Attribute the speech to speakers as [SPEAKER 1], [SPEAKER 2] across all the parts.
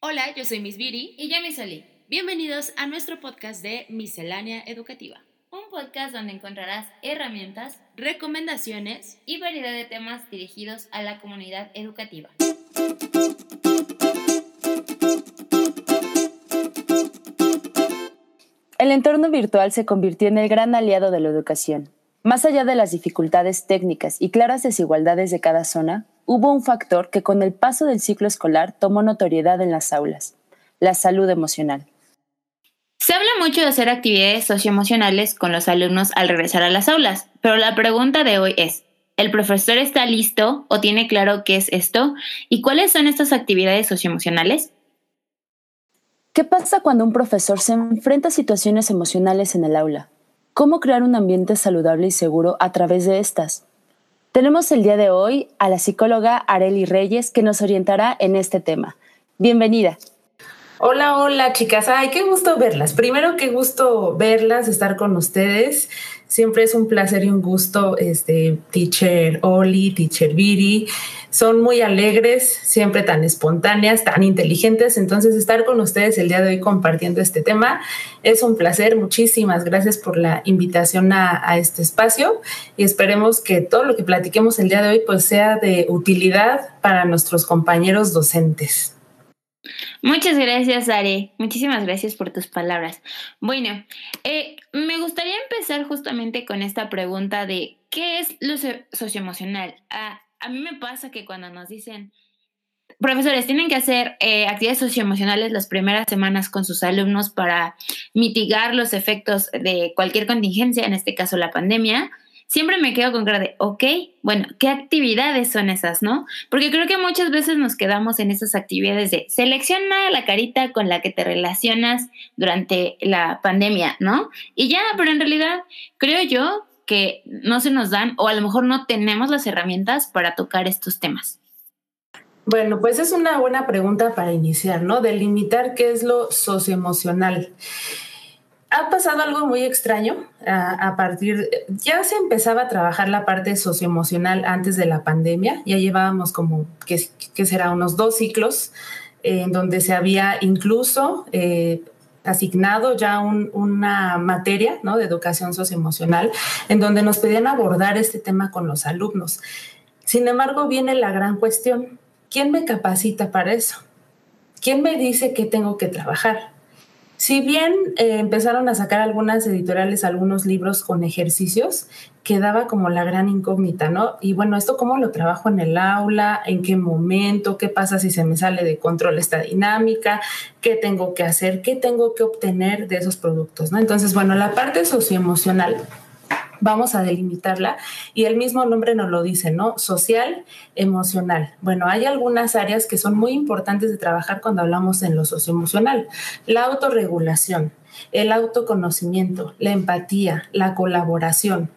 [SPEAKER 1] Hola, yo soy Miss Viri
[SPEAKER 2] y yo Miss Oli.
[SPEAKER 1] Bienvenidos a nuestro podcast de Miscelánea Educativa.
[SPEAKER 2] Un podcast donde encontrarás herramientas,
[SPEAKER 1] recomendaciones
[SPEAKER 2] y variedad de temas dirigidos a la comunidad educativa.
[SPEAKER 3] El entorno virtual se convirtió en el gran aliado de la educación. Más allá de las dificultades técnicas y claras desigualdades de cada zona, hubo un factor que con el paso del ciclo escolar tomó notoriedad en las aulas, la salud emocional.
[SPEAKER 2] Se habla mucho de hacer actividades socioemocionales con los alumnos al regresar a las aulas, pero la pregunta de hoy es, ¿el profesor está listo o tiene claro qué es esto? ¿Y cuáles son estas actividades socioemocionales?
[SPEAKER 3] ¿Qué pasa cuando un profesor se enfrenta a situaciones emocionales en el aula? ¿Cómo crear un ambiente saludable y seguro a través de estas? Tenemos el día de hoy a la psicóloga Areli Reyes que nos orientará en este tema. Bienvenida.
[SPEAKER 4] Hola, hola chicas. Ay, qué gusto verlas. Primero, qué gusto verlas, estar con ustedes. Siempre es un placer y un gusto, este, teacher Oli, teacher Viri. Son muy alegres, siempre tan espontáneas, tan inteligentes. Entonces, estar con ustedes el día de hoy compartiendo este tema es un placer. Muchísimas gracias por la invitación a, este espacio y esperemos que todo lo que platiquemos el día de hoy pues sea de utilidad para nuestros compañeros docentes.
[SPEAKER 2] Muchas gracias, Ari. Muchísimas gracias por tus palabras. Bueno, eh, me gustaría empezar justamente con esta pregunta de ¿qué es lo socioemocional? Ah, a mí me pasa que cuando nos dicen, profesores, tienen que hacer eh, actividades socioemocionales las primeras semanas con sus alumnos para mitigar los efectos de cualquier contingencia, en este caso la pandemia, siempre me quedo con cara de, ok, bueno, ¿qué actividades son esas, no? Porque creo que muchas veces nos quedamos en esas actividades de selecciona la carita con la que te relacionas durante la pandemia, ¿no? Y ya, pero en realidad creo yo que no se nos dan o a lo mejor no tenemos las herramientas para tocar estos temas.
[SPEAKER 4] Bueno, pues es una buena pregunta para iniciar, ¿no? Delimitar qué es lo socioemocional ha pasado algo muy extraño a, partir, ya se empezaba a trabajar la parte socioemocional antes de la pandemia, ya llevábamos como, que, será, unos dos ciclos en donde se había incluso eh, asignado ya una materia ¿no? de educación socioemocional, en donde nos pedían abordar este tema con los alumnos. Sin embargo, viene la gran cuestión, ¿quién me capacita para eso? ¿Quién me dice qué tengo que trabajar? Si bien eh, empezaron a sacar algunas editoriales, algunos libros con ejercicios, quedaba como la gran incógnita, ¿no? Y bueno, ¿esto cómo lo trabajo en el aula? ¿En qué momento? ¿Qué pasa si se me sale de control esta dinámica? ¿Qué tengo que hacer? ¿Qué tengo que obtener de esos productos? ¿no? Entonces, bueno, la parte socioemocional vamos a delimitarla y el mismo nombre nos lo dice, ¿no? Social, emocional. Bueno, hay algunas áreas que son muy importantes de trabajar cuando hablamos en lo socioemocional. La autorregulación, el autoconocimiento, la empatía, la colaboración.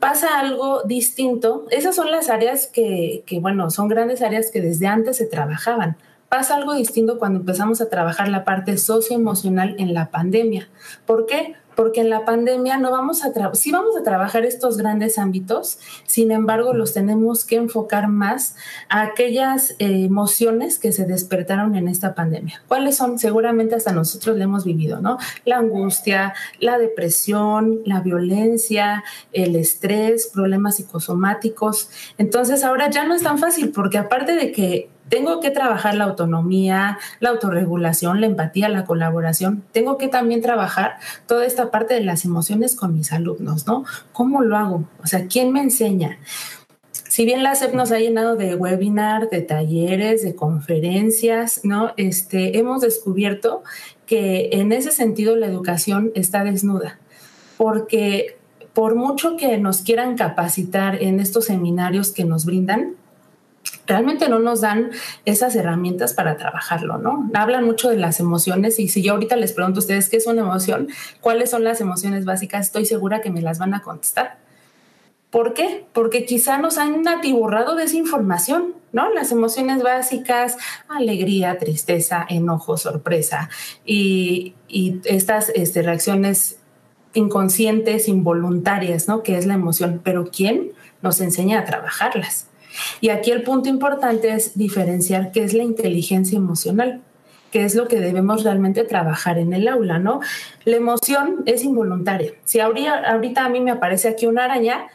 [SPEAKER 4] Pasa algo distinto. Esas son las áreas que, que, bueno, son grandes áreas que desde antes se trabajaban pasa algo distinto cuando empezamos a trabajar la parte socioemocional en la pandemia. ¿Por qué? Porque en la pandemia no vamos a sí vamos a trabajar estos grandes ámbitos, sin embargo los tenemos que enfocar más a aquellas eh, emociones que se despertaron en esta pandemia. ¿Cuáles son? Seguramente hasta nosotros lo hemos vivido, ¿no? La angustia, la depresión, la violencia, el estrés, problemas psicosomáticos. Entonces ahora ya no es tan fácil porque aparte de que tengo que trabajar la autonomía, la autorregulación, la empatía, la colaboración. Tengo que también trabajar toda esta parte de las emociones con mis alumnos, ¿no? ¿Cómo lo hago? O sea, ¿quién me enseña? Si bien la SEP nos ha llenado de webinar, de talleres, de conferencias, ¿no? Este, hemos descubierto que en ese sentido la educación está desnuda, porque por mucho que nos quieran capacitar en estos seminarios que nos brindan, realmente no nos dan esas herramientas para trabajarlo, ¿no? Hablan mucho de las emociones y si yo ahorita les pregunto a ustedes qué es una emoción, cuáles son las emociones básicas, estoy segura que me las van a contestar. ¿Por qué? Porque quizá nos han atiborrado de esa información, ¿no? Las emociones básicas, alegría, tristeza, enojo, sorpresa y, estas este, reacciones inconscientes, involuntarias, ¿no? Que es la emoción. Pero ¿quién nos enseña a trabajarlas? Y aquí el punto importante es diferenciar qué es la inteligencia emocional. que es lo que debemos realmente trabajar en el aula, ¿no? La emoción es involuntaria. Si ahorita, a mí me aparece aquí una araña,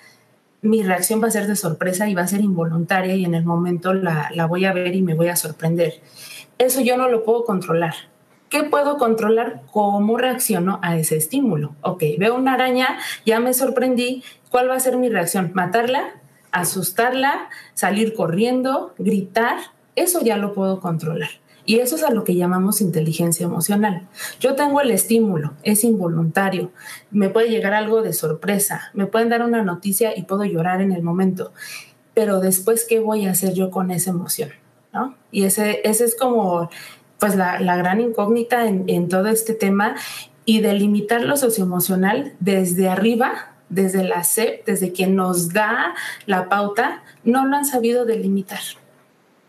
[SPEAKER 4] mi reacción va a ser de sorpresa y va a ser involuntaria y en el momento la, la voy a ver y me voy a sorprender. Eso yo no lo puedo controlar. ¿Qué puedo controlar? ¿Cómo reacciono a ese estímulo? Ok, veo una araña, ya me sorprendí. ¿Cuál va a ser mi reacción? ¿Matarla? ¿Asustarla? ¿Salir corriendo? ¿Gritar? Eso ya lo puedo controlar. Y eso es a lo que llamamos inteligencia emocional. Yo tengo el estímulo, es involuntario, me puede llegar algo de sorpresa, me pueden dar una noticia y puedo llorar en el momento, pero después, ¿qué voy a hacer yo con esa emoción? ¿No? Y ese, ese es como pues la, gran incógnita en, en, todo este tema y delimitar lo socioemocional desde arriba, desde la SEP, desde quien nos da la pauta, no lo han sabido delimitar.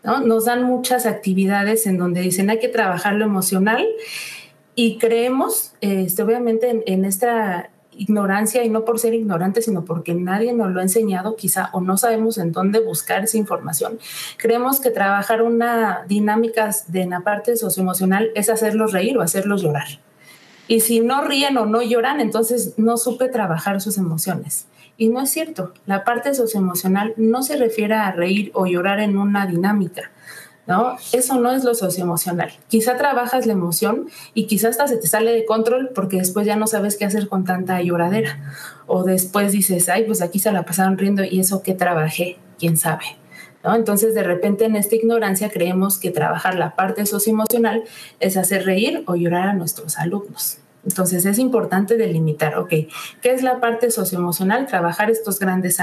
[SPEAKER 4] ¿no? Nos dan muchas actividades en donde dicen hay que trabajar lo emocional y creemos, este, obviamente, en, esta ignorancia y no por ser ignorante, sino porque nadie nos lo ha enseñado quizá o no sabemos en dónde buscar esa información. Creemos que trabajar una dinámica de la parte socioemocional es hacerlos reír o hacerlos llorar. Y si no ríen o no lloran, entonces no supe trabajar sus emociones. Y no es cierto, la parte socioemocional no se refiere a reír o llorar en una dinámica ¿no? Eso no es lo socioemocional. Quizá trabajas la emoción y quizás hasta se te sale de control porque después ya no sabes qué hacer con tanta lloradera. O después dices, ay, pues aquí se la pasaron riendo y eso que trabajé, quién sabe. ¿No? Entonces, de repente en esta ignorancia creemos que trabajar la parte socioemocional es hacer reír o llorar a nuestros alumnos. Entonces es importante delimitar, ok, ¿qué es la parte socioemocional? Trabajar estos grandes,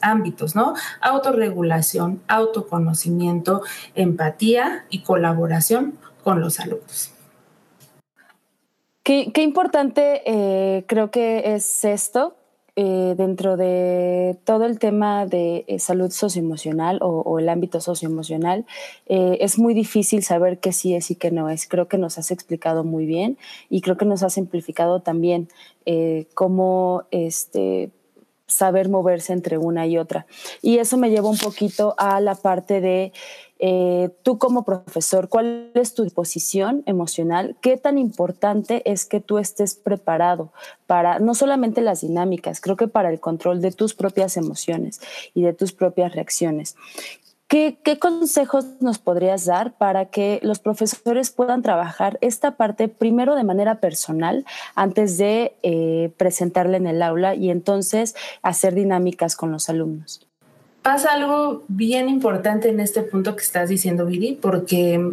[SPEAKER 4] ámbitos, ¿no? Autorregulación, autoconocimiento, empatía y colaboración con los alumnos.
[SPEAKER 3] Qué, importante eh, creo que es esto, eh, dentro de todo el tema de eh, salud socioemocional o, el ámbito socioemocional, eh, es muy difícil saber qué sí es y qué no es. Creo que nos has explicado muy bien y creo que nos has simplificado también cómo este, saber moverse entre una y otra. Y eso me lleva un poquito a la parte de eh, tú como profesor, ¿cuál es tu disposición emocional? ¿Qué tan importante es que tú estés preparado para no solamente las dinámicas, creo que para el control de tus propias emociones y de tus propias reacciones? ¿Qué, consejos nos podrías dar para que los profesores puedan trabajar esta parte primero de manera personal antes de eh, presentarla en el aula y entonces hacer dinámicas con los alumnos?
[SPEAKER 4] pasa algo bien importante en este punto que estás diciendo, Viri, porque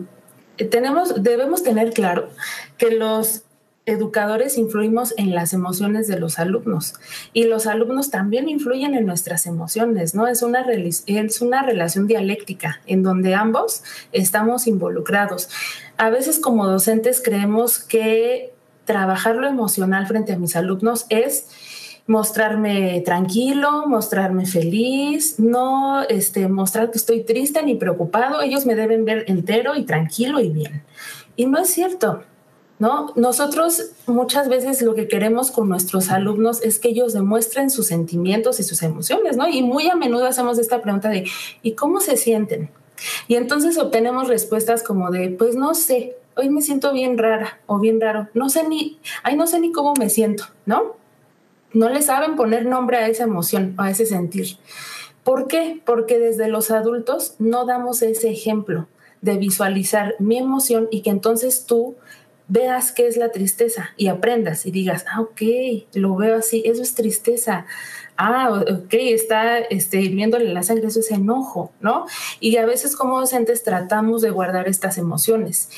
[SPEAKER 4] tenemos, debemos tener claro que los educadores influimos en las emociones de los alumnos y los alumnos también influyen en nuestras emociones, ¿no? Es una, es una relación dialéctica en donde ambos estamos involucrados. A veces como docentes creemos que trabajar lo emocional frente a mis alumnos es mostrarme tranquilo, mostrarme feliz, no este, mostrar que estoy triste ni preocupado. Ellos me deben ver entero y tranquilo y bien. Y no es cierto. ¿No? Nosotros muchas veces lo que queremos con nuestros alumnos es que ellos demuestren sus sentimientos y sus emociones, ¿no? Y muy a menudo hacemos esta pregunta de ¿y cómo se sienten? Y entonces obtenemos respuestas como de pues no sé, hoy me siento bien rara o bien raro, no sé ni, ay no sé ni cómo me siento, ¿no? no le saben poner nombre a esa emoción, a ese sentir. ¿Por qué? Porque desde los adultos no damos ese ejemplo de visualizar mi emoción y que entonces tú veas qué es la tristeza y aprendas y digas, ah, ok, lo veo así, eso es tristeza. Ah, ok, está este, hirviéndole la sangre, eso es enojo, ¿no? Y a veces como docentes tratamos de guardar estas emociones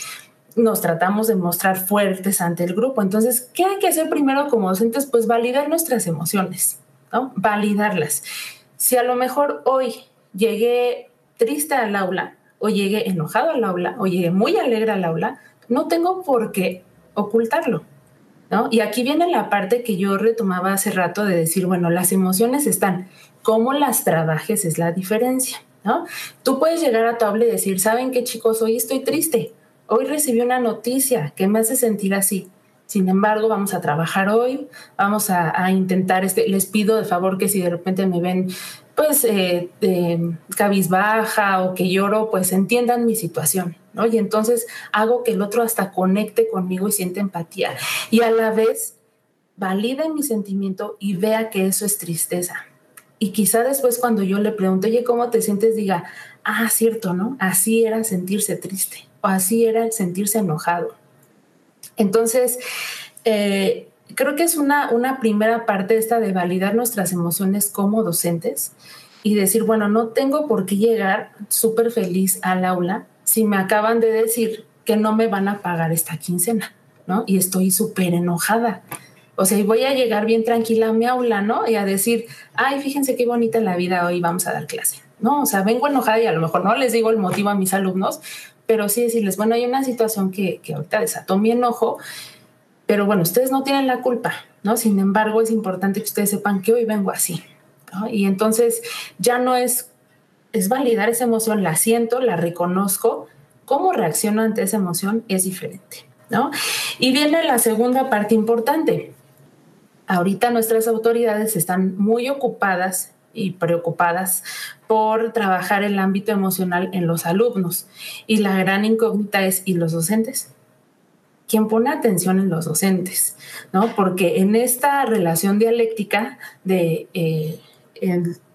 [SPEAKER 4] nos tratamos de mostrar fuertes ante el grupo. Entonces, ¿qué hay que hacer primero como docentes? Pues validar nuestras emociones, ¿no? Validarlas. Si a lo mejor hoy llegué triste al aula, o llegué enojado al aula, o llegué muy alegre al aula, no tengo por qué ocultarlo. ¿No? Y aquí viene la parte que yo retomaba hace rato de decir, bueno, las emociones están, cómo las trabajes es la diferencia, ¿no? Tú puedes llegar a tu aula y decir, ¿saben qué chicos? Hoy estoy triste, hoy recibí una noticia que me hace sentir así. Sin embargo, vamos a trabajar hoy, vamos a, intentar, este, les pido de favor que si de repente me ven pues eh, cabizbaja o que lloro, pues entiendan mi situación, ¿no? Y entonces hago que el otro hasta conecte conmigo y siente empatía. Y a la vez valide mi sentimiento y vea que eso es tristeza. Y quizá después cuando yo le pregunto, oye, ¿cómo te sientes? Diga, ah, cierto, ¿no? Así era sentirse triste o así era sentirse enojado. Entonces, eh, creo que es una, una primera parte esta de validar nuestras emociones como docentes y decir, bueno, no tengo por qué llegar súper feliz al aula si me acaban de decir que no me van a pagar esta quincena, ¿no? Y estoy súper enojada. O sea, y voy a llegar bien tranquila a mi aula, ¿no? Y a decir, ay, fíjense qué bonita la vida hoy, vamos a dar clase, ¿no? O sea, vengo enojada y a lo mejor no les digo el motivo a mis alumnos, pero sí decirles, bueno, hay una situación que, que ahorita desató mi enojo, pero bueno, ustedes no tienen la culpa, ¿no? Sin embargo, es importante que ustedes sepan que hoy vengo así. Y entonces ya no es, es validar esa emoción, la siento, la reconozco, cómo reacciono ante esa emoción es diferente, ¿no? Y viene la segunda parte importante, ahorita nuestras autoridades están muy ocupadas y preocupadas por trabajar el ámbito emocional en los alumnos. Y la gran incógnita es, ¿y los docentes? ¿Quién pone atención en los docentes? ¿No? Porque en esta relación dialéctica de eh,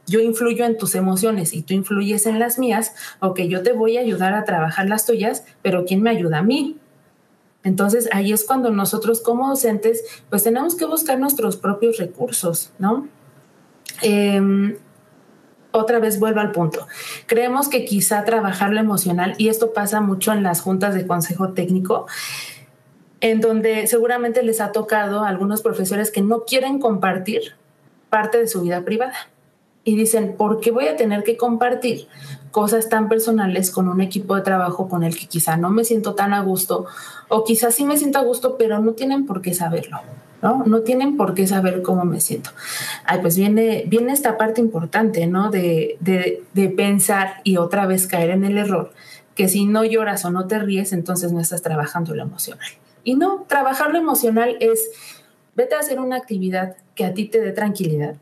[SPEAKER 4] yo influyo en tus emociones y tú influyes en las mías, o que yo te voy a ayudar a trabajar las tuyas, pero ¿quién me ayuda a mí? Entonces ahí es cuando nosotros como docentes pues tenemos que buscar nuestros propios recursos, ¿no? Em, otra vez vuelvo al punto. Creemos que quizá trabajar lo emocional, y esto pasa mucho en las juntas de consejo técnico, en donde seguramente les ha tocado a algunos profesores que no quieren compartir parte de su vida privada. Y dicen, ¿por qué voy a tener que compartir cosas tan personales con un equipo de trabajo con el que quizá no me siento tan a gusto o quizás sí me siento a gusto, pero no tienen por qué saberlo. ¿no? No tienen por qué saber cómo me siento. Ay, pues viene, viene esta parte importante, ¿no? De, de, de pensar y otra vez caer en el error, que si no lloras o no te ríes, entonces no estás trabajando lo emocional. Y no, trabajar lo emocional es, vete a hacer una actividad que a ti te dé tranquilidad,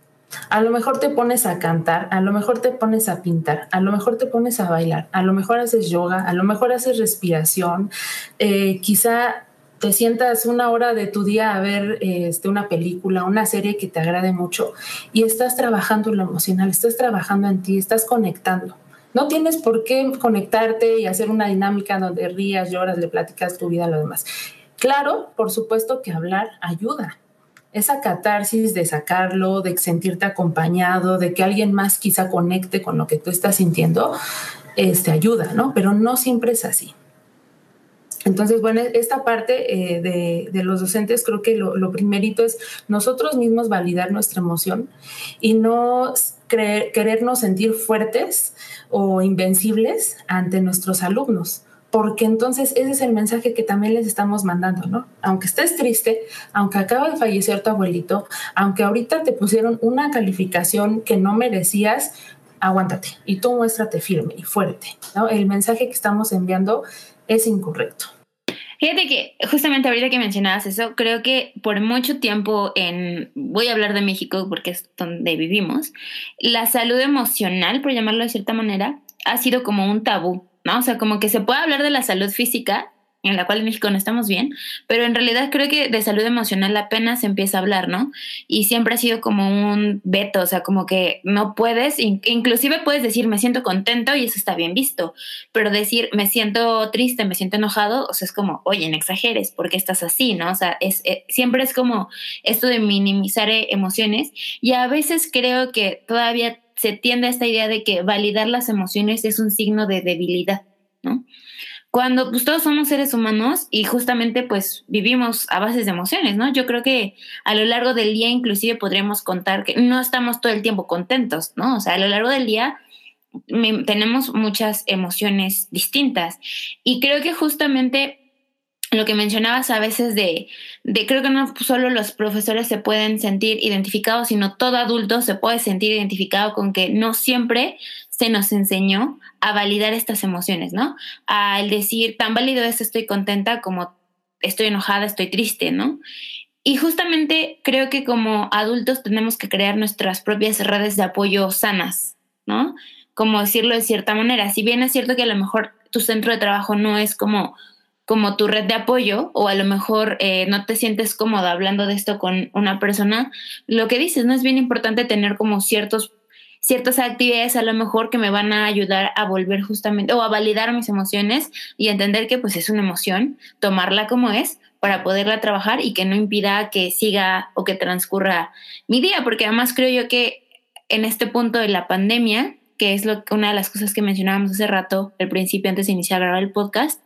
[SPEAKER 4] a lo mejor te pones a cantar, a lo mejor te pones a pintar, a lo mejor te pones a bailar, a lo mejor haces yoga, a lo mejor haces respiración, eh, quizá te sientas una hora de tu día a ver este, una película, una serie que te agrade mucho y estás trabajando lo emocional, estás trabajando en ti, estás conectando. No tienes por qué conectarte y hacer una dinámica donde rías, lloras, le platicas tu vida a los demás. Claro, por supuesto que hablar ayuda, esa catarsis de sacarlo, de sentirte acompañado, de que alguien más quizá conecte con lo que tú estás sintiendo, este, ayuda, ¿no? Pero no siempre es así. Entonces, bueno, esta parte eh, de, los docentes creo que lo, primerito es nosotros mismos validar nuestra emoción y no querernos sentir fuertes o invencibles ante nuestros alumnos porque entonces ese es el mensaje que también les estamos mandando, ¿no? Aunque estés triste, aunque acaba de fallecer tu abuelito, aunque ahorita te pusieron una calificación que no merecías, aguántate y tú muéstrate firme y fuerte, ¿no? El mensaje que estamos enviando es incorrecto.
[SPEAKER 2] Fíjate que justamente ahorita que mencionabas eso, creo que por mucho tiempo en, voy a hablar de México porque es donde vivimos, la salud emocional, por llamarlo de cierta manera, ha sido como un tabú ¿no? O sea, como que se puede hablar de la salud física, en la cual en México no estamos bien, pero en realidad creo que de salud emocional apenas se empieza a hablar, ¿no? Y siempre ha sido como un veto, o sea, como que no puedes, inclusive puedes decir me siento contento y eso está bien visto, pero decir me siento triste, me siento enojado, o sea, es como, oye, no exageres, ¿por qué estás así, no? O sea, es, eh, siempre es como esto de minimizar eh, emociones y a veces creo que todavía se tiende a esta idea de que validar las emociones es un signo de debilidad, ¿no? Cuando pues, todos somos seres humanos y justamente pues vivimos a bases de emociones, ¿no? Yo creo que a lo largo del día inclusive podríamos contar que no estamos todo el tiempo contentos, ¿no? O sea, a lo largo del día tenemos muchas emociones distintas y creo que justamente lo que mencionabas a veces de, de, creo que no solo los profesores se pueden sentir identificados, sino todo adulto se puede sentir identificado con que no siempre se nos enseñó a validar estas emociones, ¿no? Al decir, tan válido es estoy contenta como estoy enojada, estoy triste, ¿no? Y justamente creo que como adultos tenemos que crear nuestras propias redes de apoyo sanas, ¿no? Como decirlo de cierta manera. Si bien es cierto que a lo mejor tu centro de trabajo no es como, como tu red de apoyo o a lo mejor eh, no te sientes cómoda hablando de esto con una persona, lo que dices, ¿no? Es bien importante tener como ciertos ciertas actividades a lo mejor que me van a ayudar a volver justamente o a validar mis emociones y entender que pues es una emoción, tomarla como es para poderla trabajar y que no impida que siga o que transcurra mi día, porque además creo yo que en este punto de la pandemia, que es lo, una de las cosas que mencionábamos hace rato, al principio, antes de iniciar a grabar el podcast,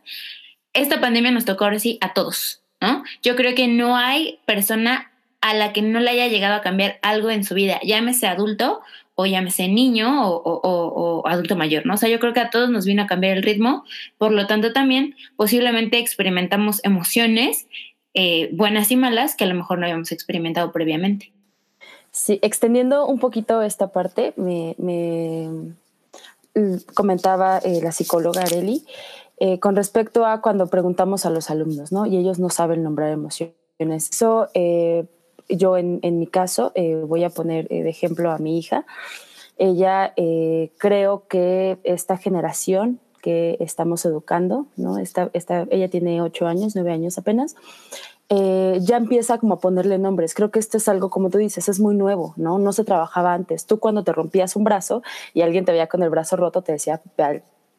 [SPEAKER 2] esta pandemia nos tocó ahora sí a todos, ¿no? Yo creo que no hay persona a la que no le haya llegado a cambiar algo en su vida, llámese adulto o llámese niño o, adulto mayor, ¿no? O sea, yo creo que a todos nos vino a cambiar el ritmo, por lo tanto también posiblemente experimentamos emociones eh, buenas y malas que a lo mejor no habíamos experimentado previamente.
[SPEAKER 3] Sí, extendiendo un poquito esta parte, me, mm, comentaba eh, la psicóloga Areli eh, con respecto a cuando preguntamos a los alumnos, ¿no? Y ellos no saben nombrar emociones. Eso, yo en, mi caso, voy a poner de ejemplo a mi hija. Ella, creo que esta generación que estamos educando, ¿no? Esta, esta, ella tiene ocho años, nueve años apenas, eh, ya empieza como a ponerle nombres. Creo que esto es algo, como tú dices, es muy nuevo, ¿no? No se trabajaba antes. Tú cuando te rompías un brazo y alguien te veía con el brazo roto, te decía,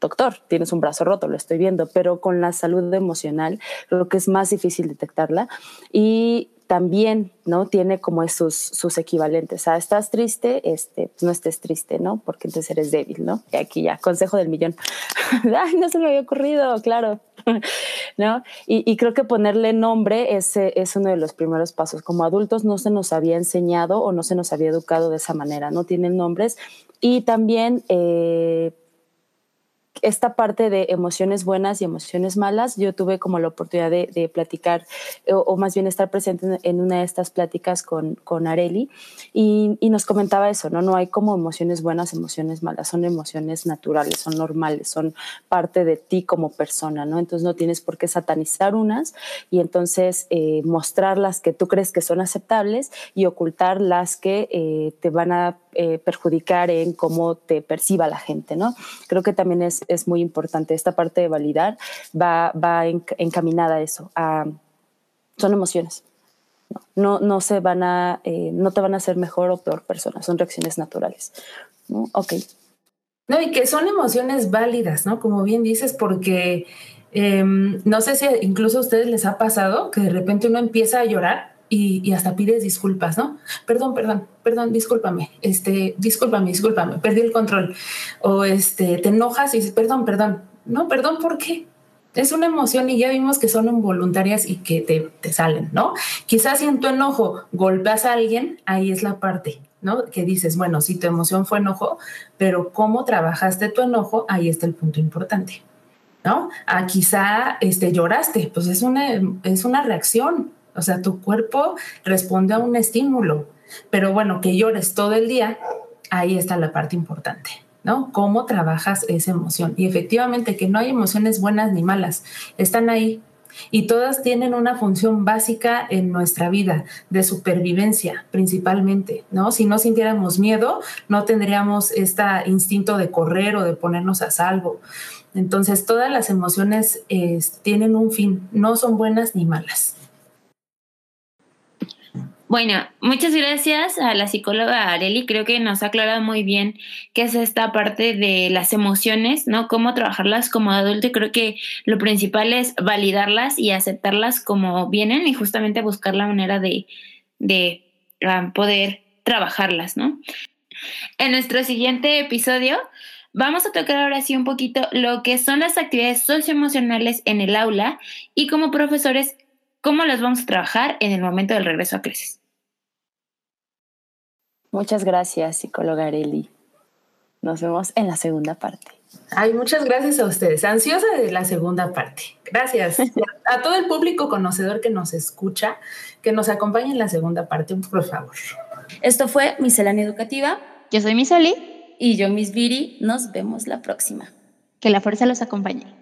[SPEAKER 3] doctor, tienes un brazo roto, lo estoy viendo, pero con la salud emocional creo que es más difícil detectarla y también, ¿no? Tiene como sus, sus equivalentes. Ah, estás triste, este, pues no estés triste, ¿no? Porque entonces eres débil, ¿no? Y aquí ya, consejo del millón. Ay, no se me había ocurrido, claro, ¿no? Y, creo que ponerle nombre es, es uno de los primeros pasos. Como adultos no se nos había enseñado o no se nos había educado de esa manera, no tienen nombres. Y también... Eh, esta parte de emociones buenas y emociones malas, yo tuve como la oportunidad de, platicar o, más bien estar presente en, una de estas pláticas con, con Areli y, nos comentaba eso, ¿no? No hay como emociones buenas, emociones malas, son emociones naturales, son normales, son parte de ti como persona, ¿no? Entonces no tienes por qué satanizar unas y entonces eh, mostrar las que tú crees que son aceptables y ocultar las que eh, te van a eh, perjudicar en cómo te perciba la gente, ¿no? Creo que también es, es muy importante. Esta parte de validar va, va encaminada a eso, son emociones. No, no, se van a, eh, no te van a hacer mejor o peor persona, son reacciones naturales. ¿no? Ok.
[SPEAKER 4] No, y que son emociones válidas, ¿no? Como bien dices, porque em, no sé si incluso a ustedes les ha pasado que de repente uno empieza a llorar y, hasta pides disculpas, ¿no? Perdón, perdón, perdón, discúlpame, este, discúlpame, discúlpame, perdí el control. O este, te enojas y dices, perdón, perdón. No, perdón, ¿por qué? Es una emoción y ya vimos que son involuntarias y que te, te salen, ¿no? Quizás si tu enojo golpeas a alguien, ahí es la parte, ¿no? Que dices, bueno, si tu emoción fue enojo, pero cómo trabajaste tu enojo, ahí está el punto importante, ¿no? Ah, quizá este, lloraste, pues es una, es una reacción, o sea, tu cuerpo responde a un estímulo, pero bueno, que llores todo el día, ahí está la parte importante, ¿no? Cómo trabajas esa emoción. Y efectivamente que no hay emociones buenas ni malas, están ahí. Y todas tienen una función básica en nuestra vida, de supervivencia principalmente, ¿no? Si no sintiéramos miedo, no tendríamos este instinto de correr o de ponernos a salvo. Entonces, todas las emociones eh, tienen un fin, no son buenas ni malas.
[SPEAKER 2] Bueno, muchas gracias a la psicóloga Areli. Creo que nos ha aclarado muy bien qué es esta parte de las emociones, ¿no? Cómo trabajarlas como adulto. Y creo que lo principal es validarlas y aceptarlas como vienen y justamente buscar la manera de, de ah, poder trabajarlas, ¿no? En nuestro siguiente episodio vamos a tocar ahora sí un poquito lo que son las actividades socioemocionales en el aula y como profesores cómo las vamos a trabajar en el momento del regreso a clases.
[SPEAKER 3] Muchas gracias, psicóloga Areli. Nos vemos en la segunda parte.
[SPEAKER 4] Ay, muchas gracias a ustedes. Ansiosa de la segunda parte. Gracias a todo el público conocedor que nos escucha, que nos acompañe en la segunda parte, por favor.
[SPEAKER 1] Esto fue Miscelánea Educativa.
[SPEAKER 2] Yo soy Miseli.
[SPEAKER 1] Y yo, Miss Viri. Nos vemos la próxima.
[SPEAKER 2] Que la fuerza los acompañe.